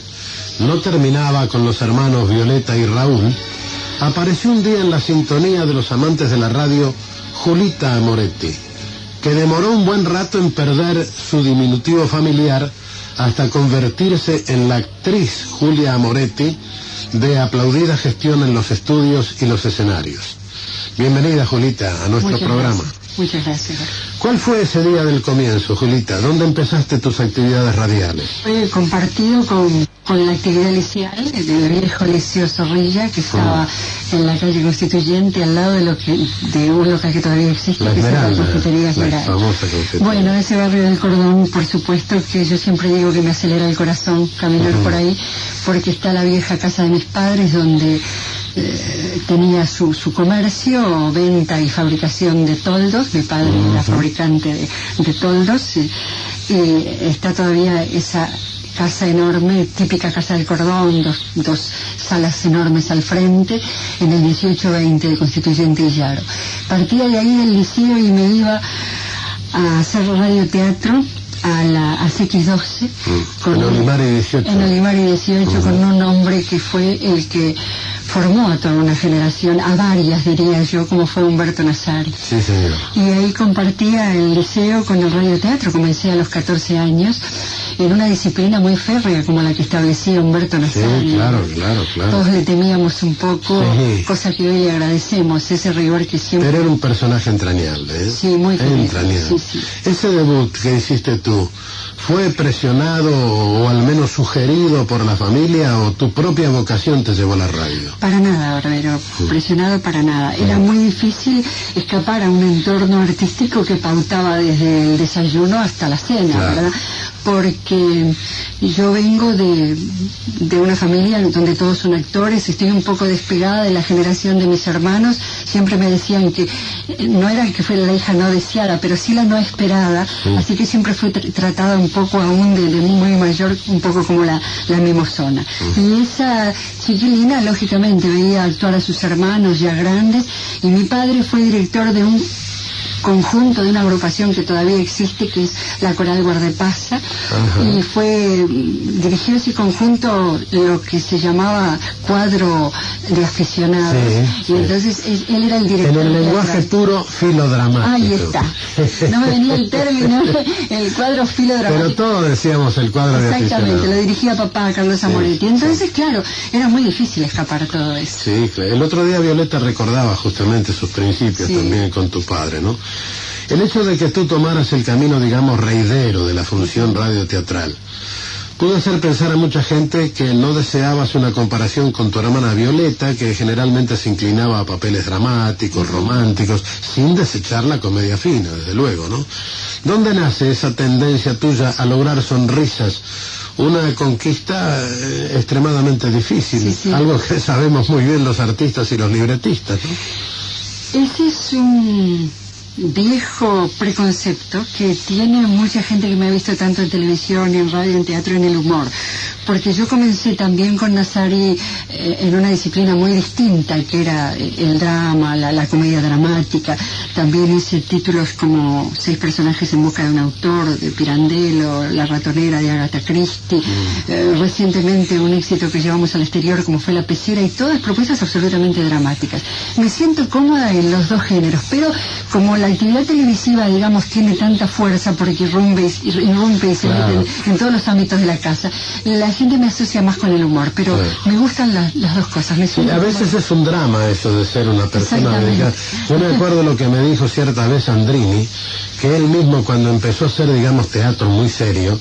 no terminaba con los hermanos Violeta y Raúl, apareció un día en la sintonía de los amantes de la radio Julita Amoretti, que demoró un buen rato en perder su diminutivo familiar hasta convertirse en la actriz Julia Amoretti de aplaudida gestión en los estudios y los escenarios. Bienvenida, Julita, a nuestro programa. Muchas gracias. ¿Cuál fue ese día del comienzo, Julita? ¿Dónde empezaste tus actividades radiales? Fue compartido con, con la actividad licial del viejo Liceo Zorrilla, que estaba en la calle Constituyente, al lado de lo que de un local que todavía existe, la que es la Confitería la Esmeralda. famosa confitería. Bueno, ese barrio del Cordón, por supuesto que yo siempre digo que me acelera el corazón caminar por ahí, porque está la vieja casa de mis padres donde eh, tenía su, su comercio, venta y fabricación de toldos, mi padre era fabricante de, de toldos, y, y está todavía esa casa enorme, típica casa del cordón, dos, dos salas enormes al frente, en el 1820 de Constituyente y Llaro. Partía de ahí del liceo y me iba a hacer radioteatro a la a CX12 con En un- Olimar y 18. en Olimar y 18 con un hombre que fue el que formó a toda una generación, a varias diría yo, como fue Humberto Nazari. Sí, señor. Y ahí compartía el liceo con el radioteatro, comencé a los 14 años, en una disciplina muy férrea como la que establecía Humberto Sí, Nazari. claro, claro, claro. Todos le temíamos un poco, Sí. cosa que hoy le agradecemos, ese rigor que siempre... Pero era un personaje entrañable, ¿eh? Sí, muy entrañable. sí, sí. Ese debut que hiciste tú, ¿fue presionado o al menos sugerido por la familia o tu propia vocación te llevó a la radio? Para nada, Barbero, presionado para nada. Era muy difícil escapar a un entorno artístico que pautaba desde el desayuno hasta la cena, Claro. ¿verdad? porque yo vengo de, de una familia donde todos son actores, estoy un poco despegada de la generación de mis hermanos, siempre me decían que eh, no era que fuera la hija no deseada, pero sí la no esperada, así que siempre tr- tratada un poco aún de, de muy mayor, un poco como la, la mimosona. Y esa chiquilina, lógicamente, veía actuar a sus hermanos ya grandes, y mi padre fue director de un conjunto de una agrupación que todavía existe que es la Coral Guardepasa y fue mm, dirigió ese conjunto lo que se llamaba cuadro de aficionados Sí, y entonces él, él era el director En el lenguaje puro, filodramático. ahí está no me venía el término el cuadro Pero filodramático todos decíamos el cuadro de Exactamente, lo dirigía papá Carlos Amoretti. Entonces, claro, era muy difícil escapar todo eso. Sí, claro. el otro día Violeta recordaba justamente sus principios Sí. también con tu padre, ¿no? El hecho de que tú tomaras el camino, digamos, reidero de la función radioteatral, pudo hacer pensar a mucha gente que no deseabas una comparación con tu hermana Violeta, que generalmente se inclinaba a papeles dramáticos, románticos, sin desechar la comedia fina, desde luego, ¿no? ¿Dónde nace esa tendencia tuya a lograr sonrisas? Una conquista eh, extremadamente difícil, algo que sabemos muy bien los artistas y los libretistas, ¿no? Ese es un viejo preconcepto que tiene mucha gente que me ha visto tanto en televisión, en radio, en teatro, en el humor. Porque yo comencé también con Nazari eh, en una disciplina muy distinta, que era eh, el drama, la, la comedia dramática. También hice títulos como Seis personajes en busca de un autor, de Pirandello, La ratonera de Agatha Christie. Eh, recientemente un éxito que llevamos al exterior como fue La pecera y todas propuestas absolutamente dramáticas. Me siento cómoda en los dos géneros, pero como la actividad televisiva, digamos, tiene tanta fuerza porque irrumpe, irrumpe Claro. mete en, en todos los ámbitos de la casa, la gente me asocia más con el humor, pero me gustan la- las dos cosas. Me Sí, siento a veces es un drama eso de ser una persona dedicada. Yo me acuerdo lo que me dijo cierta vez Andrini, que él mismo cuando empezó a hacer, digamos, teatro muy serio,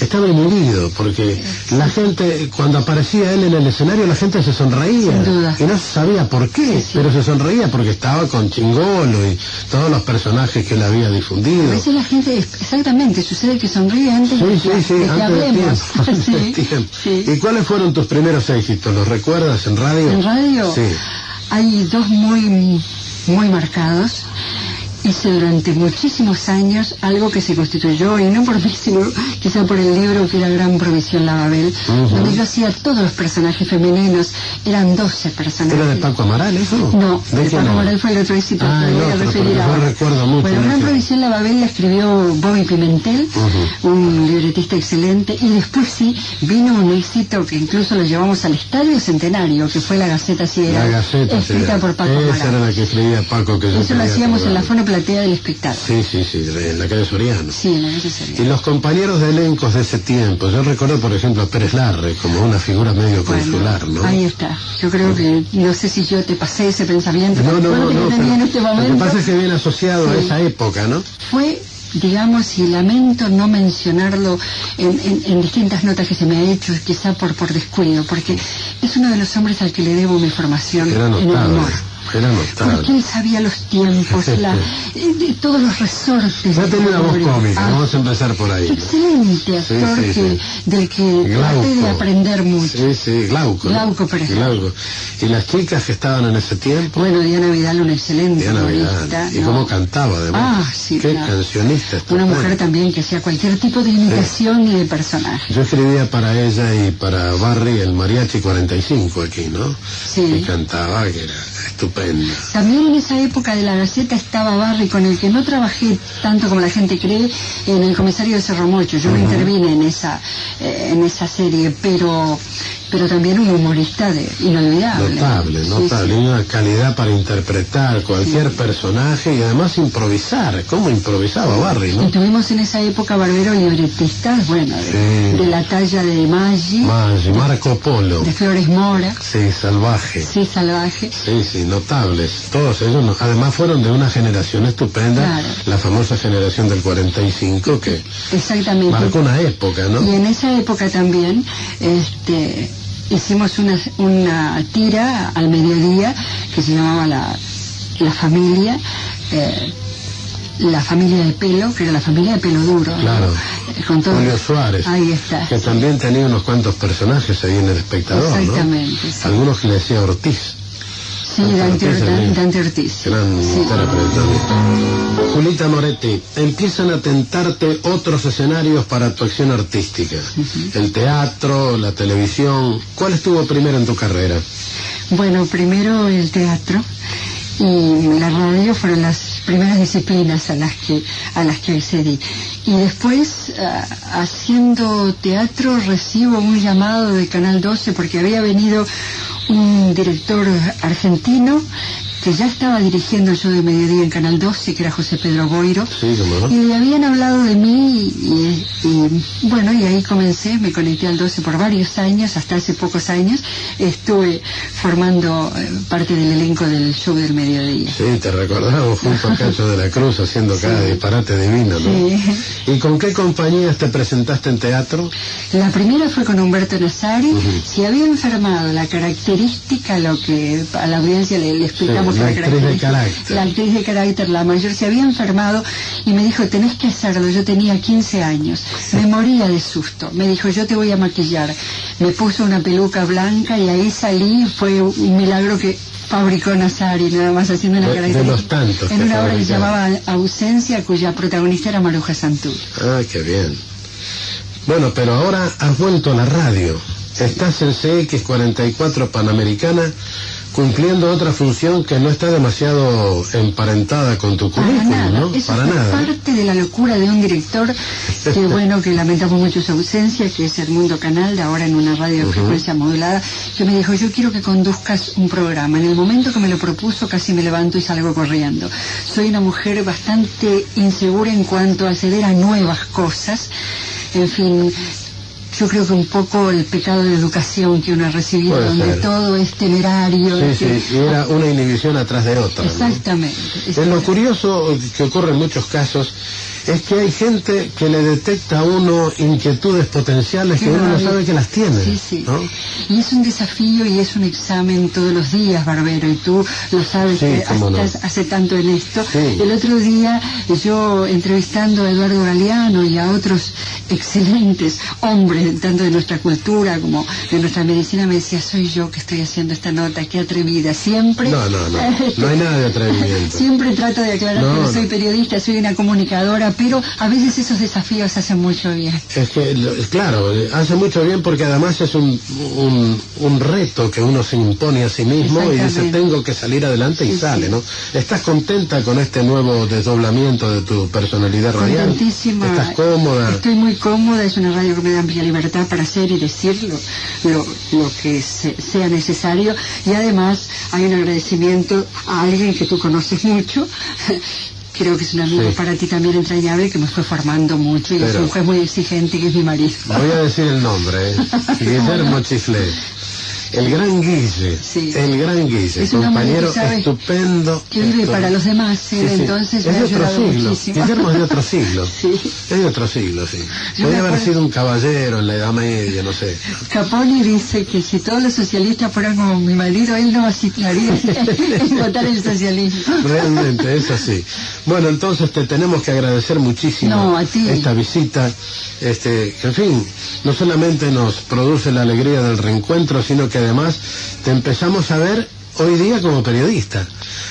estaba inhibido, porque la gente, cuando aparecía él en el escenario, la gente se sonreía. Sin duda. Y no se sabía por qué, pero se sonreía porque estaba con Chingolo y todos los personajes que él había A difundido. veces la gente, exactamente, sucede que sonríe antes Sí, de, sí, que, sí, que hablemos. Sí. ¿Y cuáles fueron tus primeros éxitos? ¿Los recuerdas en radio? En radio Sí. hay dos muy, muy marcados. Hice durante muchísimos años algo que se constituyó, y no por mí, sino quizá por el libro que era Gran Provisión La Babel, donde yo hacía todos los personajes femeninos, eran 12 personajes. ¿Era de Paco Amaral eso? No, ¿De Paco era? Amaral fue el otro éxito Ah, que me voy a referir recuerdo mucho Bueno, Gran. Provisión La Babel la escribió Bobby Pimentel, un libretista excelente, y después sí vino un éxito que incluso lo llevamos al Estadio Centenario, que fue La Gaceta Ciega, La Gaceta, escrita por Paco Esa Amaral. era la que escribía Paco que yo Eso lo hacíamos en la acordar. Fonoplatea del espectáculo. Sí, sí, sí, en la calle Soriano. Sí, en la calle Soriano. Y los compañeros de elencos de ese tiempo, yo recuerdo por ejemplo a Pérez Larre como una figura medio consular, ¿no? Ahí está. Yo creo que, no sé si yo te pasé ese pensamiento, No, no, bueno, no, que no, tenía pero en este lo que pasa es que viene asociado a esa época, ¿no? fue, digamos, y lamento no mencionarlo en, en- en distintas notas que se me ha hecho, quizá por, por descuido, porque es uno de los hombres al que le debo mi formación en el humor. Era Porque notable. él sabía los tiempos, la, de todos los resortes. Ya tenía una voz cómica, Ah, vamos a empezar por ahí. Excelente actor sí, que, del que traté de aprender mucho. Sí, sí, Glauco. Glauco, por ejemplo. Glauco. Y las chicas que estaban en ese tiempo. Bueno, Diana Vidal, una excelente Diana Vidal. Y ¿no? cómo cantaba además. Ah, sí, Qué cancionista. Una mujer también que hacía cualquier tipo de imitación y de personaje. Yo escribía para ella y para Barry el Mariachi 45 aquí, ¿no? Sí. Y cantaba, que era También en esa época de la Gaceta estaba Barry, con el que no trabajé tanto como la gente cree, en el comisario de Cerro Mocho. Yo no intervine en esa, eh, en esa serie, pero, pero también un humorista de, inolvidable. Notable, Sí, notable. Y una calidad para interpretar cualquier personaje y además improvisar. ¿Cómo improvisaba Barry, Y no? tuvimos en esa época Barbero libretistas, bueno, de, Sí. de la talla de Maggi, Maggi, Marco Polo. de Flores Mora, Sí, salvaje. sí, salvaje. Sí, sí, notables. Todos ellos, no- además fueron de una generación estupenda, Claro. la famosa generación del 45, que Exactamente. marcó una época, ¿no? Y en esa época también este, hicimos una, una tira al mediodía que se llamaba La, la Familia. eh, la familia de pelo, que era la familia de pelo duro. Claro. Eh, Con todo- Julio Suárez. Ahí está. Que también tenía unos cuantos personajes ahí en el espectador, ¿no? Exactamente, sí. Algunos que le decía Ortiz. Sí, Dante, mismo. Dante Ortiz. Gran Sí. Julita Moretti, empiezan a tentarte otros escenarios para tu acción artística. El teatro, la televisión. ¿Cuál estuvo primero en tu carrera? Bueno, primero el teatro y la radio fueron las primeras disciplinas a las que a las que accedí. Y después, ah, haciendo teatro, recibo un llamado de Canal 12 porque había venido un director argentino que ya estaba dirigiendo show de mediodía en Canal 12, que era José Pedro Boiro. Sí, cómo no. Y le habían hablado de mí y, y, bueno, y ahí comencé, me conecté al 12 por varios años, hasta hace pocos años, estuve formando eh, parte del elenco del show del mediodía. Sí, te recordamos junto a Cacho de la Cruz haciendo cada disparate divino, ¿no? Sí. ¿Y con qué compañías te presentaste en teatro? La primera fue con Humberto Nazari, se había enfermado la característica, lo que a la audiencia le, le explicamos Sí, la actriz de característica- carácter. La actriz de carácter, la mayor, se había enfermado y me dijo, tenés que hacerlo, yo tenía 15 años, me moría de susto, me dijo, yo te voy a maquillar, me puso una peluca blanca y ahí salí, fue un milagro que fabricó Nazari, nada más haciendo una De- de característica. los tantos en una obra que se llamaba Ausencia, cuya protagonista era Maruja Santú. Ah, qué bien. Bueno, pero ahora has vuelto a la radio. Estás en CX44 Panamericana cumpliendo otra función que no está demasiado emparentada con tu Para currículum, nada, ¿no? eso Para nada. ¿eh? parte de la locura de un director que bueno, que lamentamos mucho su ausencia, que es Edmundo Canal, de ahora en una radio de frecuencia modulada, que me dijo, yo quiero que conduzcas un programa. En el momento que me lo propuso casi me levanto y salgo corriendo. Soy una mujer bastante insegura en cuanto a acceder a nuevas cosas. En fin, yo creo que un poco el pecado de educación que uno ha recibido, Puede donde ser. todo es temerario. Sí, que- sí, y era una inhibición atrás de otra. ¿no? Exactamente. Es lo curioso que ocurre en muchos casos es que hay gente que le detecta a uno inquietudes potenciales que uno no sabe que las tiene. Sí, sí. ¿no? Y es un desafío y es un examen todos los días, Barbero, y tú lo sabes Sí, que no. estás hace tanto en esto. El otro día yo entrevistando a Eduardo Galeano y a otros excelentes hombres, tanto de nuestra cultura como de nuestra medicina, me decía, soy yo que estoy haciendo esta nota, qué atrevida. Siempre... No, no, no. No hay nada de atrevimiento. Siempre trato de aclarar No, que no. soy periodista, soy una comunicadora, pero a veces esos desafíos hacen mucho bien. Es que, claro, hace mucho bien porque además es un, un, un reto que uno se impone a sí mismo y dice, tengo que salir adelante y Sí, sale, sí. ¿no? ¿Estás contenta con este nuevo desdoblamiento de tu personalidad radial? ¿Estás cómoda? Estoy muy cómoda, es una radio que me da amplia libertad para hacer y decir lo, lo, lo que se- sea necesario y además hay un agradecimiento a alguien que tú conoces mucho. Creo que es un amigo Sí. para ti también entrañable que me fue formando mucho y es Pero- un juez muy exigente que es mi marido. Voy a decir el nombre, ¿eh? Guillermo Chiflé. El gran Guille, el gran Guille, Es que compañero estupendo. que vive esto- para los demás, Sí, sí. entonces es de otro siglo. muchísimo. Guillermo es de otro siglo. Sí. Es de otro siglo, sí. Podría haber acuerdo- sido un caballero en la Edad Media, no sé. Caponi dice que si todos los socialistas fueran como mi marido, él no asistiría en votar el socialismo. Realmente, es así. Bueno, entonces te tenemos que agradecer muchísimo No, a ti. esta visita. Este, que, en fin, no solamente nos produce la alegría del reencuentro, sino que además te empezamos a ver hoy día como periodista.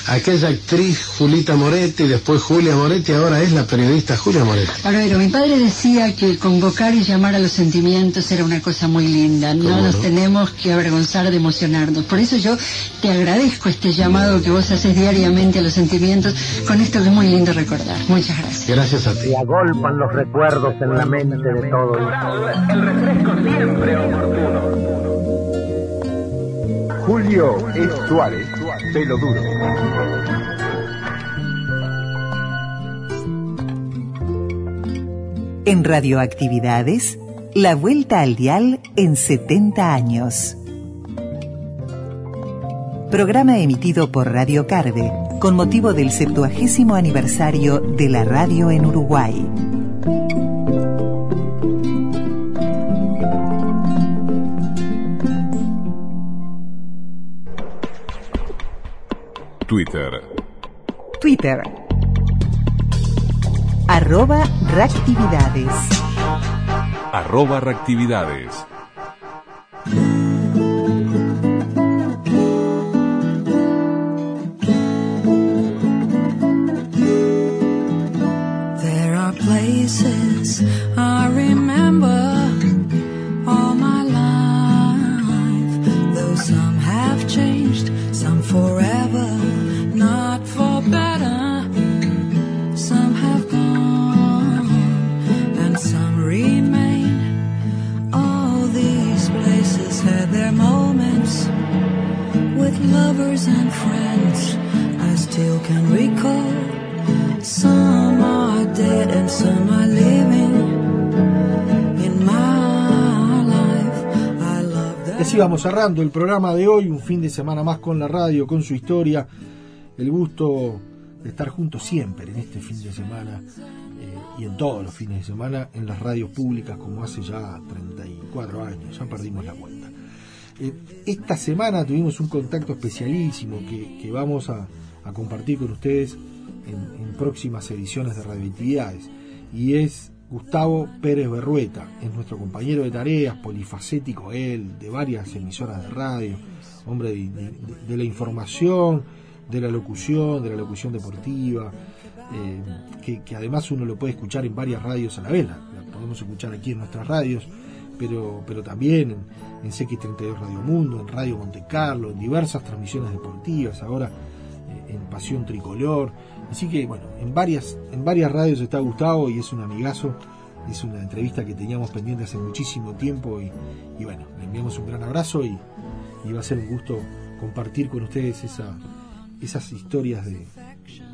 Aquella actriz Julita Moretti, después Julia Moretti, ahora es la periodista Julia Moretti. Barbero, mi padre decía que convocar y llamar a los sentimientos era una cosa muy linda. No ¿Cómo nos no? tenemos que avergonzar de emocionarnos. Por eso yo te agradezco este llamado que vos haces diariamente a los sentimientos con esto que es muy lindo recordar. Muchas gracias. Gracias a ti. Se agolpan los recuerdos en la mente de todos. El refresco siempre oportuno. Julio pelo duro. En Radioactividades, la vuelta al dial en 70 años. Programa emitido por Radio Carve con motivo del 70 aniversario de la radio en Uruguay. Twitter, Twitter, arroba reactividades. Arroba reactividades. There are places moments with lovers and friends. I still can recall. Some are dead and some are living así vamos cerrando el programa de hoy, un fin de semana más con la radio, con su historia. El gusto de estar juntos siempre en este fin de semana eh, y en todos los fines de semana en las radios públicas como hace ya 34 años, ya perdimos la cuenta. Eh, esta semana tuvimos un contacto especialísimo que, vamos a, compartir con ustedes en, próximas ediciones de Radioactividades y es Gustavo Pérez Berrueta, es nuestro compañero de tareas, polifacético él, de varias emisoras de radio, hombre de, la información, de la locución, de la locución deportiva, eh, que, que además uno lo puede escuchar en varias radios a la vez, la, la podemos escuchar aquí en nuestras radios, pero, pero también en, en CX32 Radio Mundo, en Radio Monte Carlo, en diversas transmisiones deportivas, ahora eh, en Pasión Tricolor. Así que bueno, en varias, en varias radios está Gustavo y es un amigazo, es una entrevista que teníamos pendiente hace muchísimo tiempo y, y bueno, le enviamos un gran abrazo y, y va a ser un gusto compartir con ustedes esa, esas historias de,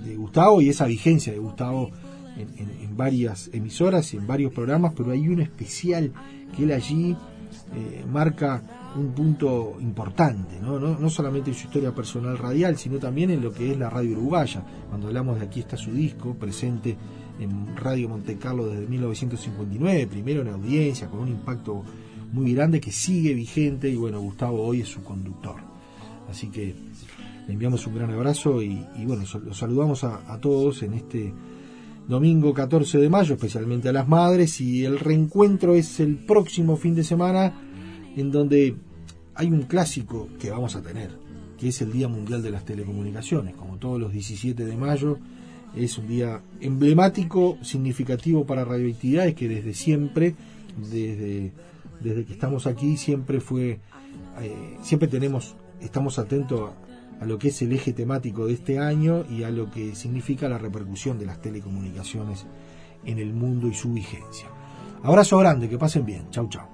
de Gustavo y esa vigencia de Gustavo en, en- en varias emisoras y en varios programas, pero hay uno especial que él allí eh, marca un punto importante, ¿no? No, no solamente en su historia personal radial, sino también en lo que es la radio uruguaya. Cuando hablamos de aquí está su disco, presente en Radio Monte Carlo desde 1959, primero en audiencia, con un impacto muy grande que sigue vigente y bueno, Gustavo hoy es su conductor. Así que le enviamos un gran abrazo y, y bueno, los saludamos a, a todos en este domingo 14 de mayo, especialmente a las madres, y el reencuentro es el próximo fin de semana en donde hay un clásico que vamos a tener, que es el Día Mundial de las Telecomunicaciones, como todos los 17 de mayo. Es un día emblemático, significativo para radioactividades que desde siempre, desde, desde que estamos aquí, siempre fue, eh, siempre tenemos, estamos atentos a, lo que es el eje temático de este año y a lo que significa la repercusión de las telecomunicaciones en el mundo y su vigencia. Abrazo grande, que pasen bien. Chau, chau.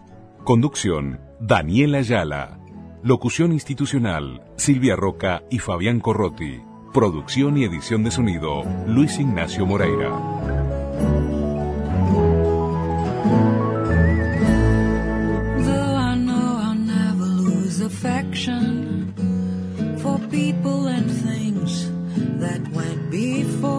Conducción, Daniela Ayala. Locución institucional, Silvia Roca y Fabián Corrotti. Producción y edición de sonido, Luis Ignacio Moreira. Though people and things that went before.